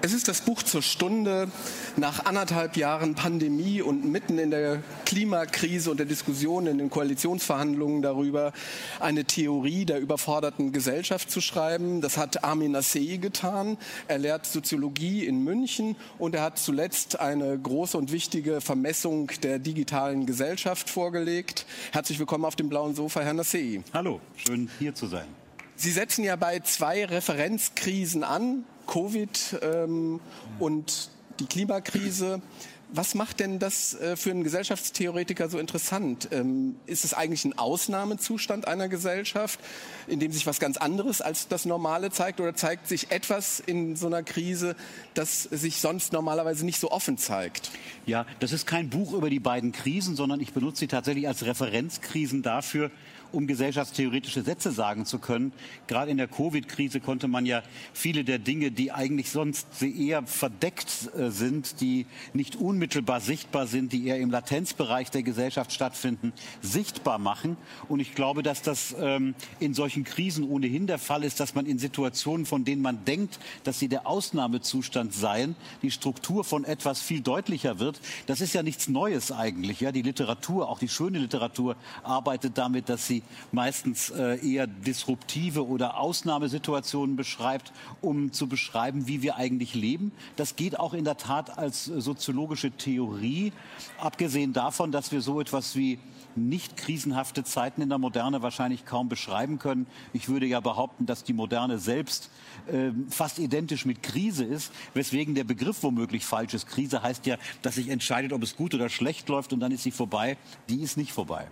Es ist das Buch zur Stunde nach anderthalb Jahren Pandemie und mitten in der Klimakrise und der Diskussion in den Koalitionsverhandlungen darüber, eine Theorie der überforderten Gesellschaft zu schreiben. Das hat Armin Assey getan. Er lehrt Soziologie in München und er hat zuletzt eine große und wichtige Vermessung der digitalen Gesellschaft vorgelegt. Herzlich willkommen auf dem blauen Sofa, Herr Assey. Hallo, schön hier zu sein. Sie setzen ja bei zwei Referenzkrisen an, Covid ähm, und die Klimakrise. Was macht denn das äh, für einen Gesellschaftstheoretiker so interessant? Ähm, ist es eigentlich ein Ausnahmezustand einer Gesellschaft, in dem sich was ganz anderes als das Normale zeigt? Oder zeigt sich etwas in so einer Krise, das sich sonst normalerweise nicht so offen zeigt? Ja, das ist kein Buch über die beiden Krisen, sondern ich benutze sie tatsächlich als Referenzkrisen dafür, um gesellschaftstheoretische Sätze sagen zu können. Gerade in der Covid-Krise konnte man ja viele der Dinge, die eigentlich sonst eher verdeckt äh, sind, die nicht unmittelbar sichtbar sind, die eher im Latenzbereich der Gesellschaft stattfinden, sichtbar machen. Und ich glaube, dass das ähm, in solchen Krisen ohnehin der Fall ist, dass man in Situationen, von denen man denkt, dass sie der Ausnahmezustand seien, die Struktur von etwas viel deutlicher wird. Das ist ja nichts Neues eigentlich. Ja, die Literatur, auch die schöne Literatur, arbeitet damit, dass sie meistens äh, eher disruptive oder Ausnahmesituationen beschreibt, um zu beschreiben, wie wir eigentlich leben. Das geht auch in der Tat als soziologische Theorie, abgesehen davon, dass wir so etwas wie nicht krisenhafte Zeiten in der Moderne wahrscheinlich kaum beschreiben können. Ich würde ja behaupten, dass die Moderne selbst äh, fast identisch mit Krise ist, weswegen der Begriff womöglich falsch ist. Krise heißt ja, dass sich entscheidet, ob es gut oder schlecht läuft und dann ist sie vorbei. Die ist nicht vorbei.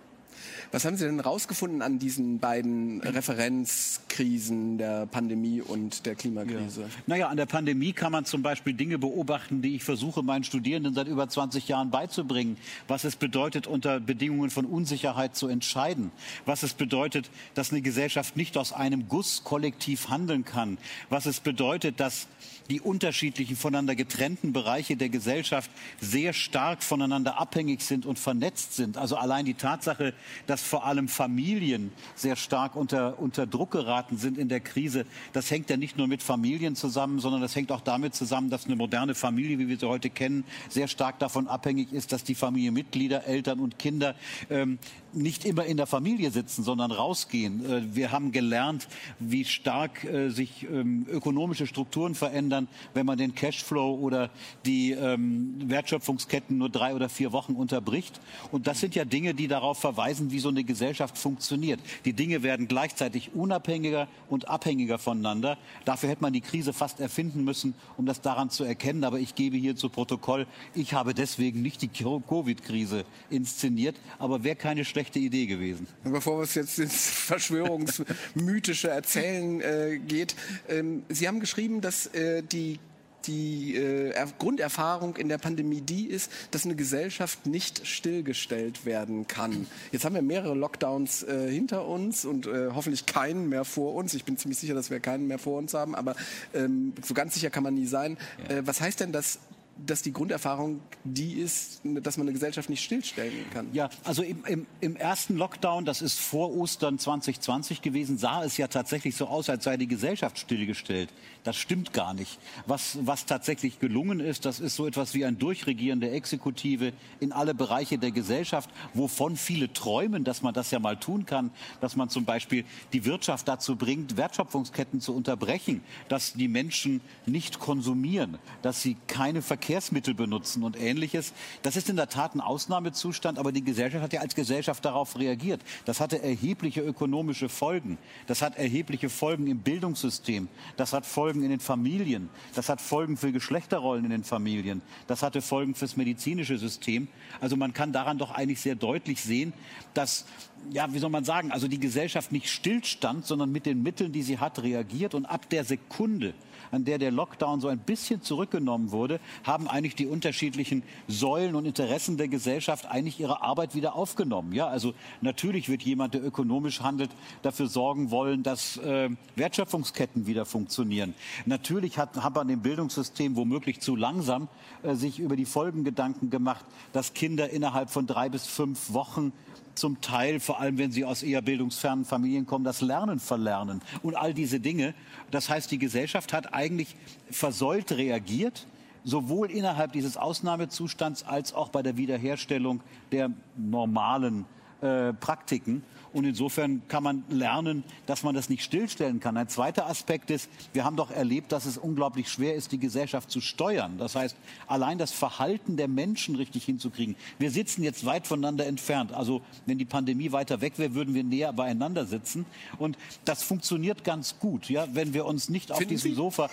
Was haben Sie denn rausgefunden an diesen beiden Referenzkrisen der Pandemie und der Klimakrise? Ja. Naja, an der Pandemie kann man zum Beispiel Dinge beobachten, die ich versuche, meinen Studierenden seit über 20 Jahren beizubringen. Was es bedeutet, unter Bedingungen von Unsicherheit zu entscheiden. Was es bedeutet, dass eine Gesellschaft nicht aus einem Guss kollektiv handeln kann. Was es bedeutet, dass die unterschiedlichen voneinander getrennten Bereiche der Gesellschaft sehr stark voneinander abhängig sind und vernetzt sind. Also allein die Tatsache, dass vor allem Familien sehr stark unter, unter Druck geraten sind in der Krise, das hängt ja nicht nur mit Familien zusammen, sondern das hängt auch damit zusammen, dass eine moderne Familie, wie wir sie heute kennen, sehr stark davon abhängig ist, dass die Familienmitglieder, Eltern und Kinder ähm, nicht immer in der Familie sitzen, sondern rausgehen. Äh, wir haben gelernt, wie stark äh, sich ähm, ökonomische Strukturen verändern, wenn man den Cashflow oder die ähm, Wertschöpfungsketten nur drei oder vier Wochen unterbricht. Und das sind ja Dinge, die darauf verweisen, wie so eine Gesellschaft funktioniert. Die Dinge werden gleichzeitig unabhängiger und abhängiger voneinander. Dafür hätte man die Krise fast erfinden müssen, um das daran zu erkennen. Aber ich gebe hier zu Protokoll, ich habe deswegen nicht die Covid-Krise inszeniert. Aber wer keine schlechte schlechte Idee gewesen. Bevor es jetzt ins verschwörungsmythische Erzählen äh, geht, ähm, Sie haben geschrieben, dass äh, die die äh, Grunderfahrung in der Pandemie die ist, dass eine Gesellschaft nicht stillgestellt werden kann. Jetzt haben wir mehrere Lockdowns äh, hinter uns und äh, hoffentlich keinen mehr vor uns. Ich bin ziemlich sicher, dass wir keinen mehr vor uns haben, aber ähm, so ganz sicher kann man nie sein. Ja. Äh, was heißt denn das dass die Grunderfahrung die ist, dass man eine Gesellschaft nicht stillstellen kann. Ja, also im, im, im, ersten Lockdown, das ist vor Ostern 2020 gewesen, sah es ja tatsächlich so aus, als sei die Gesellschaft stillgestellt. Das stimmt gar nicht. Was, was tatsächlich gelungen ist, das ist so etwas wie ein Durchregieren der Exekutive in alle Bereiche der Gesellschaft, wovon viele träumen, dass man das ja mal tun kann, dass man zum Beispiel die Wirtschaft dazu bringt, Wertschöpfungsketten zu unterbrechen, dass die Menschen nicht konsumieren, dass sie keine Verkehr Verkehrsmittel benutzen und ähnliches. Das ist in der Tat ein Ausnahmezustand, aber die Gesellschaft hat ja als Gesellschaft darauf reagiert. Das hatte erhebliche ökonomische Folgen. Das hat erhebliche Folgen im Bildungssystem. Das hat Folgen in den Familien. Das hat Folgen für Geschlechterrollen in den Familien. Das hatte Folgen fürs medizinische System. Also man kann daran doch eigentlich sehr deutlich sehen, dass ja, wie soll man sagen, also die Gesellschaft nicht stillstand, sondern mit den Mitteln, die sie hat, reagiert. Und ab der Sekunde, an der der Lockdown so ein bisschen zurückgenommen wurde, haben eigentlich die unterschiedlichen Säulen und Interessen der Gesellschaft eigentlich ihre Arbeit wieder aufgenommen. Ja, also natürlich wird jemand, der ökonomisch handelt, dafür sorgen wollen, dass äh, Wertschöpfungsketten wieder funktionieren. Natürlich hat, hat man im Bildungssystem womöglich zu langsam äh, sich über die Folgen Gedanken gemacht, dass Kinder innerhalb von drei bis fünf Wochen zum Teil, vor allem wenn sie aus eher bildungsfernen Familien kommen, das Lernen verlernen und all diese Dinge. Das heißt, die Gesellschaft hat eigentlich versäult reagiert, sowohl innerhalb dieses Ausnahmezustands als auch bei der Wiederherstellung der normalen äh, Praktiken. Und insofern kann man lernen, dass man das nicht stillstellen kann. Ein zweiter Aspekt ist, wir haben doch erlebt, dass es unglaublich schwer ist, die Gesellschaft zu steuern. Das heißt, allein das Verhalten der Menschen richtig hinzukriegen. Wir sitzen jetzt weit voneinander entfernt. Also wenn die Pandemie weiter weg wäre, würden wir näher beieinander sitzen. Und das funktioniert ganz gut. Ja, wenn wir uns nicht auf diesem Sie? Sofa,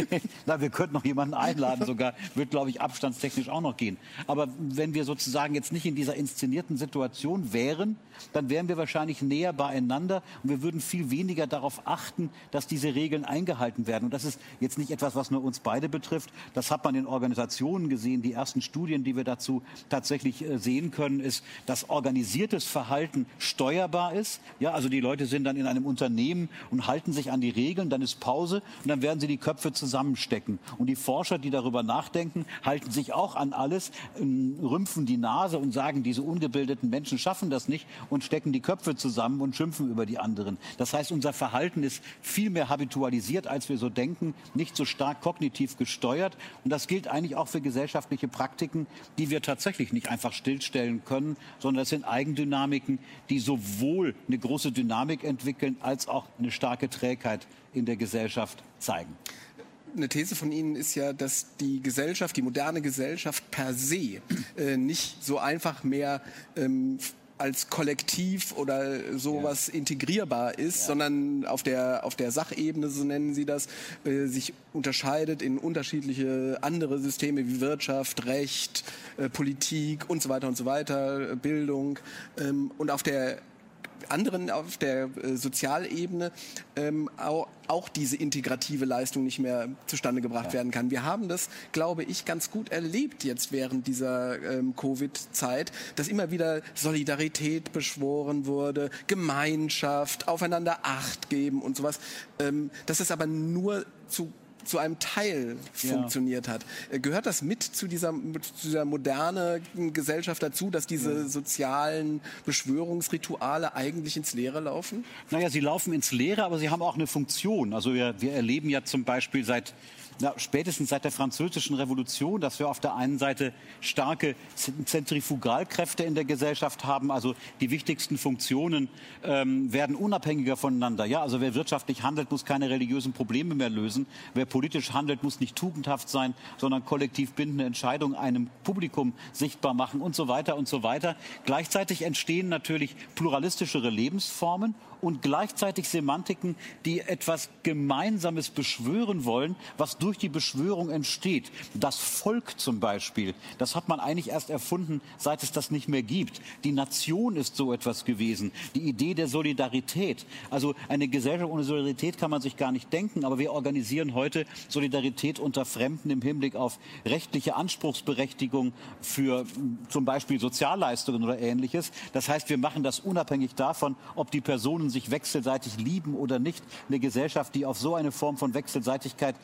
na, wir könnten noch jemanden einladen sogar, wird glaube ich abstandstechnisch auch noch gehen. Aber wenn wir sozusagen jetzt nicht in dieser inszenierten Situation wären, dann wären wir wahrscheinlich wahrscheinlich näher beieinander und wir würden viel weniger darauf achten, dass diese Regeln eingehalten werden. Und das ist jetzt nicht etwas, was nur uns beide betrifft. Das hat man in Organisationen gesehen. Die ersten Studien, die wir dazu tatsächlich äh, sehen können, ist, dass organisiertes Verhalten steuerbar ist. Ja, also die Leute sind dann in einem Unternehmen und halten sich an die Regeln, dann ist Pause und dann werden sie die Köpfe zusammenstecken. Und die Forscher, die darüber nachdenken, halten sich auch an alles, ähm, rümpfen die Nase und sagen, diese ungebildeten Menschen schaffen das nicht und stecken die Köpfe zusammen und schimpfen über die anderen. Das heißt, unser Verhalten ist viel mehr habitualisiert, als wir so denken, nicht so stark kognitiv gesteuert. Und das gilt eigentlich auch für gesellschaftliche Praktiken, die wir tatsächlich nicht einfach stillstellen können, sondern das sind Eigendynamiken, die sowohl eine große Dynamik entwickeln, als auch eine starke Trägheit in der Gesellschaft zeigen eine These von Ihnen ist ja, dass die Gesellschaft, die moderne Gesellschaft per se äh, nicht so einfach mehr ähm, als Kollektiv oder sowas ja. integrierbar ist, ja. sondern auf der, auf der Sachebene, so nennen sie das, äh, sich unterscheidet in unterschiedliche andere Systeme wie Wirtschaft, Recht, äh, Politik und so weiter und so weiter, Bildung. Ähm, und auf der anderen auf der äh, Sozialebene ähm, auch, auch, diese integrative Leistung nicht mehr zustande gebracht ja. werden kann. Wir haben das, glaube ich, ganz gut erlebt jetzt während dieser ähm, Covid-Zeit, dass immer wieder Solidarität beschworen wurde, Gemeinschaft, aufeinander Acht geben und sowas. Ähm, dass es aber nur zu zu einem Teil ja. funktioniert hat. Äh, gehört das mit zu dieser, zu dieser modernen Gesellschaft dazu, dass diese ja. sozialen Beschwörungsrituale eigentlich ins Leere laufen? Naja, sie laufen ins Leere, aber sie haben auch eine Funktion. Also wir, wir erleben ja zum Beispiel seit na, spätestens seit der Französischen Revolution, dass wir auf der einen Seite starke Zentrifugalkräfte in der Gesellschaft haben. Also die wichtigsten Funktionen ähm, werden unabhängiger voneinander. Ja, also wer wirtschaftlich handelt, muss keine religiösen Probleme mehr lösen. Wer politisch handelt, muss nicht tugendhaft sein, sondern kollektiv bindende Entscheidungen einem Publikum sichtbar machen und so weiter und so weiter. Gleichzeitig entstehen natürlich pluralistischere Lebensformen und gleichzeitig Semantiken, die etwas Gemeinsames beschwören wollen, was durch die Beschwörung entsteht. Das Volk zum Beispiel, das hat man eigentlich erst erfunden, seit es das nicht mehr gibt. Die Nation ist so etwas gewesen. Die Idee der Solidarität. Also eine Gesellschaft ohne Solidarität kann man sich gar nicht denken, aber wir organisieren heute Solidarität unter Fremden im Hinblick auf rechtliche Anspruchsberechtigung für zum Beispiel Sozialleistungen oder ähnliches. Das heißt, wir machen das unabhängig davon, ob die Personen sich wechselseitig lieben oder nicht. Eine Gesellschaft, die auf so eine Form von Wechselseitigkeit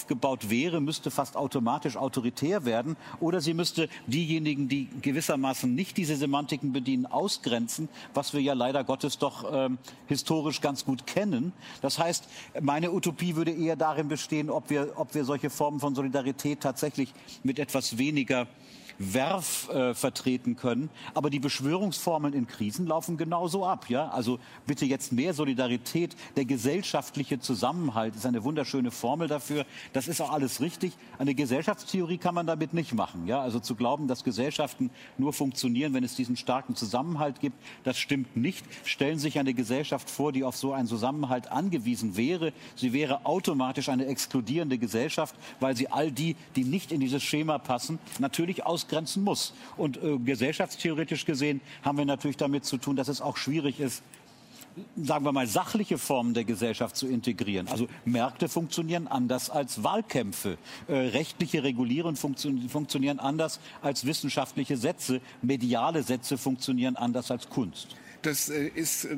aufgebaut wäre, müsste fast automatisch autoritär werden oder sie müsste diejenigen, die gewissermaßen nicht diese Semantiken bedienen, ausgrenzen, was wir ja leider Gottes doch ähm, historisch ganz gut kennen. Das heißt, meine Utopie würde eher darin bestehen, ob wir, ob wir solche Formen von Solidarität tatsächlich mit etwas weniger Werf äh, vertreten können. Aber die Beschwörungsformeln in Krisen laufen genauso ab. Ja? Also bitte jetzt mehr Solidarität. Der gesellschaftliche Zusammenhalt ist eine wunderschöne Formel dafür. Das ist auch alles richtig. Eine Gesellschaftstheorie kann man damit nicht machen. Ja? Also zu glauben, dass Gesellschaften nur funktionieren, wenn es diesen starken Zusammenhalt gibt, das stimmt nicht. Stellen Sie sich eine Gesellschaft vor, die auf so einen Zusammenhalt angewiesen wäre. Sie wäre automatisch eine exkludierende Gesellschaft, weil sie all die, die nicht in dieses Schema passen, natürlich aus ausgrenzen muss. Und äh, gesellschaftstheoretisch gesehen haben wir natürlich damit zu tun, dass es auch schwierig ist, sagen wir mal, sachliche Formen der Gesellschaft zu integrieren. Also Märkte funktionieren anders als Wahlkämpfe. Äh, rechtliche Regulierungen funktio funktionieren anders als wissenschaftliche Sätze. Mediale Sätze funktionieren anders als Kunst. Das äh, ist äh,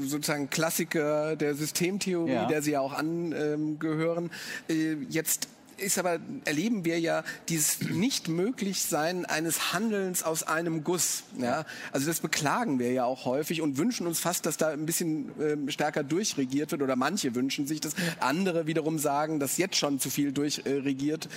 sozusagen Klassiker der Systemtheorie, ja. der Sie ja auch angehören. Äh, jetzt ist aber, erleben wir ja dieses Nicht-Möglich-Sein eines Handelns aus einem Guss. Ja? Also das beklagen wir ja auch häufig und wünschen uns fast, dass da ein bisschen äh, stärker durchregiert wird oder manche wünschen sich das. Andere wiederum sagen, dass jetzt schon zu viel durchregiert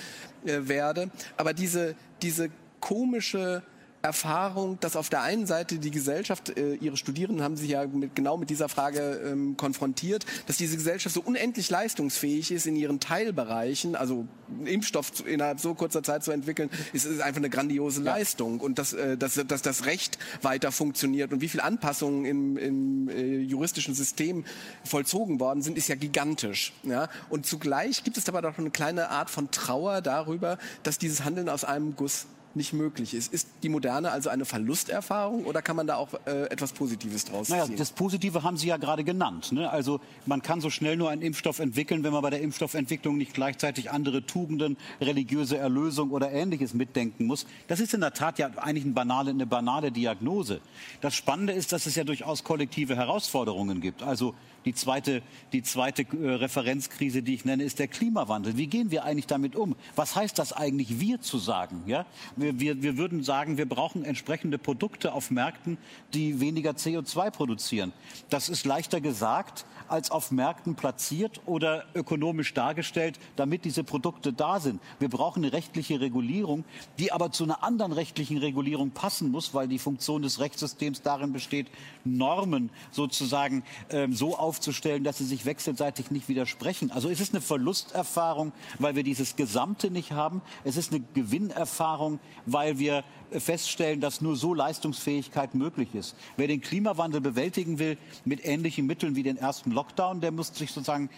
äh, werde. Aber diese, diese komische Erfahrung, dass auf der einen Seite die Gesellschaft, äh, ihre Studierenden haben sich ja mit, genau mit dieser Frage ähm, konfrontiert, dass diese Gesellschaft so unendlich leistungsfähig ist in ihren Teilbereichen, also Impfstoff zu, innerhalb so kurzer Zeit zu entwickeln, ist, ist einfach eine grandiose ja. Leistung und dass, äh, dass, dass das Recht weiter funktioniert und wie viele Anpassungen im, im äh, juristischen System vollzogen worden sind, ist ja gigantisch. Ja? Und zugleich gibt es aber doch eine kleine Art von Trauer darüber, dass dieses Handeln aus einem Guss nicht möglich ist. Ist die Moderne also eine Verlusterfahrung oder kann man da auch äh, etwas Positives draus ziehen? Naja, das Positive haben Sie ja gerade genannt. Ne? Also man kann so schnell nur einen Impfstoff entwickeln, wenn man bei der Impfstoffentwicklung nicht gleichzeitig andere Tugenden, religiöse Erlösung oder Ähnliches mitdenken muss. Das ist in der Tat ja eigentlich eine banale, eine banale Diagnose. Das Spannende ist, dass es ja durchaus kollektive Herausforderungen gibt. Also die zweite, die zweite äh, Referenzkrise, die ich nenne, ist der Klimawandel. Wie gehen wir eigentlich damit um? Was heißt das eigentlich, wir zu sagen? Ja? Wir, wir, wir würden sagen, wir brauchen entsprechende Produkte auf Märkten, die weniger CO2 produzieren. Das ist leichter gesagt als auf Märkten platziert oder ökonomisch dargestellt, damit diese Produkte da sind. Wir brauchen eine rechtliche Regulierung, die aber zu einer anderen rechtlichen Regulierung passen muss, weil die Funktion des Rechtssystems darin besteht, Normen sozusagen ähm, so aufzustellen, dass sie sich wechselseitig nicht widersprechen. Also es ist eine Verlusterfahrung, weil wir dieses Gesamte nicht haben. Es ist eine Gewinnerfahrung, weil wir feststellen, dass nur so Leistungsfähigkeit möglich ist. Wer den Klimawandel bewältigen will mit ähnlichen Mitteln wie den ersten Lockdown, der muss sich sozusagen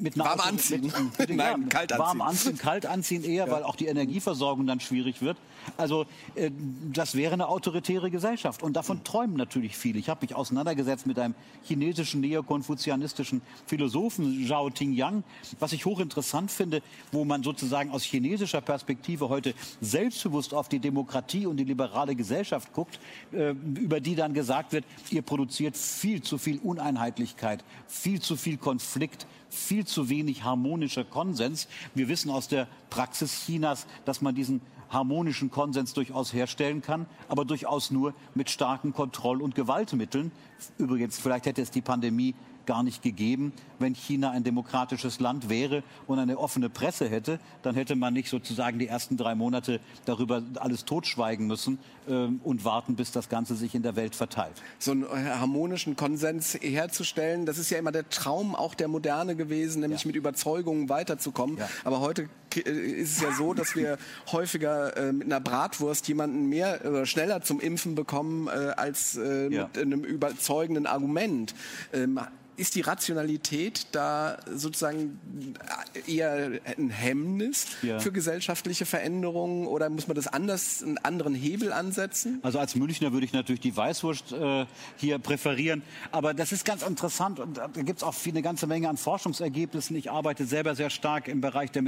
mit warm Auto, anziehen. Mit, mit, Nein, ja, kalt anziehen. Warm anziehen, kalt anziehen eher, ja. weil auch die Energieversorgung dann schwierig wird. Also äh, das wäre eine autoritäre Gesellschaft und davon träumen natürlich viele. Ich habe mich auseinandergesetzt mit einem chinesischen neokonfuzianistischen Philosophen Zhao Tingyang, was ich hochinteressant finde, wo man sozusagen aus chinesischer Perspektive heute selbstbewusst auf die Demokratie und die liberale Gesellschaft guckt, äh, über die dann gesagt wird, ihr produziert viel zu viel Uneinheitlichkeit, viel zu viel Konflikt, viel zu wenig harmonischer Konsens. Wir wissen aus der Praxis Chinas, dass man diesen harmonischen Konsens durchaus herstellen kann, aber durchaus nur mit starken Kontroll- und Gewaltmitteln. Übrigens, vielleicht hätte es die Pandemie gar nicht gegeben, wenn China ein demokratisches Land wäre und eine offene Presse hätte, dann hätte man nicht sozusagen die ersten drei Monate darüber alles totschweigen müssen äh, und warten, bis das Ganze sich in der Welt verteilt. So einen harmonischen Konsens herzustellen, das ist ja immer der Traum auch der Moderne gewesen, nämlich ja. mit Überzeugungen weiterzukommen. Ja. Aber heute äh, ist es ja so, dass wir häufiger äh, mit einer Bratwurst jemanden mehr oder äh, schneller zum Impfen bekommen äh, als äh, ja. mit einem überzeugenden Argument. Ähm, ist die Rationalität da sozusagen eher ein Hemmnis ja. für gesellschaftliche Veränderungen oder muss man das anders, einen anderen Hebel ansetzen? Also als Münchner würde ich natürlich die Weißwurst äh, hier präferieren. Aber das ist ganz interessant und da gibt es auch eine ganze Menge an Forschungsergebnissen. Ich arbeite selber sehr stark im Bereich der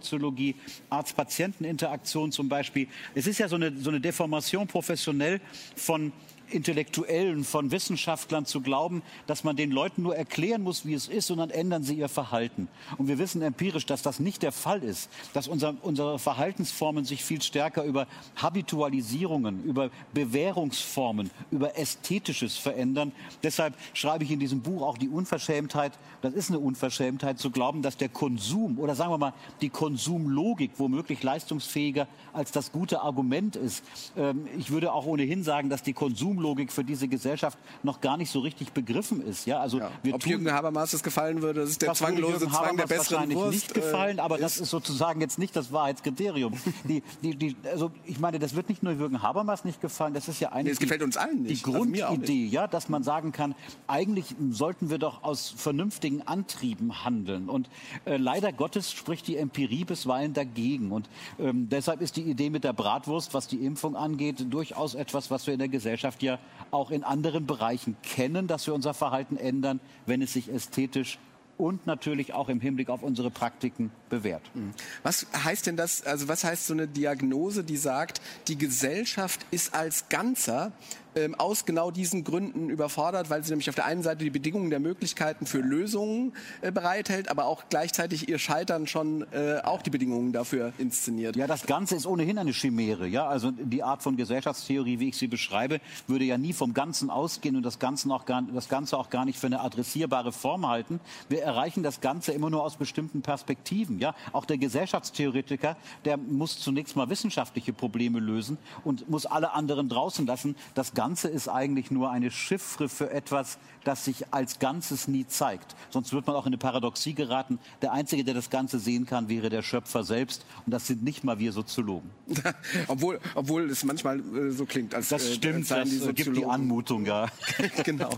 Medizinsoziologie, Arzt-Patienten-Interaktion zum Beispiel. Es ist ja so eine, so eine Deformation professionell von Intellektuellen, von Wissenschaftlern zu glauben, dass man den Leuten nur erklären muss, wie es ist, und dann ändern sie ihr Verhalten. Und wir wissen empirisch, dass das nicht der Fall ist, dass unser, unsere Verhaltensformen sich viel stärker über Habitualisierungen, über Bewährungsformen, über Ästhetisches verändern. Deshalb schreibe ich in diesem Buch auch die Unverschämtheit, das ist eine Unverschämtheit, zu glauben, dass der Konsum oder sagen wir mal die Konsumlogik womöglich leistungsfähiger als das gute Argument ist. Ähm, ich würde auch ohnehin sagen, dass die Konsum Konsumlogik für diese Gesellschaft noch gar nicht so richtig begriffen ist. Ja, also ja. Ob Jürgen Habermas das gefallen würde, das ist der zwanglose Zwang der besseren wahrscheinlich Wurst, nicht gefallen, äh, aber das ist sozusagen jetzt nicht das Wahrheitskriterium. die, die, die, also ich meine, das wird nicht nur Jürgen Habermas nicht gefallen, das ist ja eigentlich nee, gefällt uns allen nicht. die also Grundidee, ja, dass man sagen kann, eigentlich sollten wir doch aus vernünftigen Antrieben handeln. Und äh, leider Gottes spricht die Empirie bisweilen dagegen. Und ähm, deshalb ist die Idee mit der Bratwurst, was die Impfung angeht, durchaus etwas, was wir in der Gesellschaft ja wir auch in anderen Bereichen kennen, dass wir unser Verhalten ändern, wenn es sich ästhetisch und natürlich auch im Hinblick auf unsere Praktiken bewährt. Mhm. Was heißt denn das, also was heißt so eine Diagnose, die sagt, die Gesellschaft ist als Ganzer ähm, aus genau diesen Gründen überfordert, weil sie nämlich auf der einen Seite die Bedingungen der Möglichkeiten für Lösungen äh, bereithält, aber auch gleichzeitig ihr Scheitern schon äh, auch die Bedingungen dafür inszeniert. Ja, das Ganze ist ohnehin eine Chimäre. Ja? Also die Art von Gesellschaftstheorie, wie ich sie beschreibe, würde ja nie vom Ganzen ausgehen und das Ganze auch gar, das Ganze auch gar nicht für eine adressierbare Form halten. Wir erreichen das Ganze immer nur aus bestimmten Perspektiven. Ja? Auch der Gesellschaftstheoretiker, der muss zunächst mal wissenschaftliche Probleme lösen und muss alle anderen draußen lassen. Das Ganze ist eigentlich nur eine Chiffre für etwas, das sich als Ganzes nie zeigt. Sonst wird man auch in eine Paradoxie geraten. Der Einzige, der das Ganze sehen kann, wäre der Schöpfer selbst. Und das sind nicht mal wir Soziologen. obwohl, obwohl es manchmal äh, so klingt. Als, das äh, stimmt, äh, das gibt die Anmutung, ja. genau.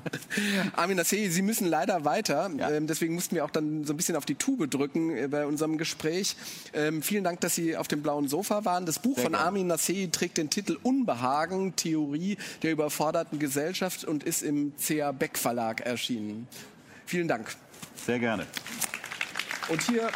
Armin Nassei, Sie müssen leider weiter. Ja. Ähm, deswegen mussten wir auch dann so ein bisschen auf die Tube drücken äh, bei unserem Gespräch. Ähm, vielen Dank, dass Sie auf dem blauen Sofa waren. Das Buch Sehr von gerne. Armin Nassei trägt den Titel Unbehagen, Theorie der überforderten Gesellschaft und ist im C.A. Beck Verlag erschienen. Vielen Dank. Sehr gerne. Und hier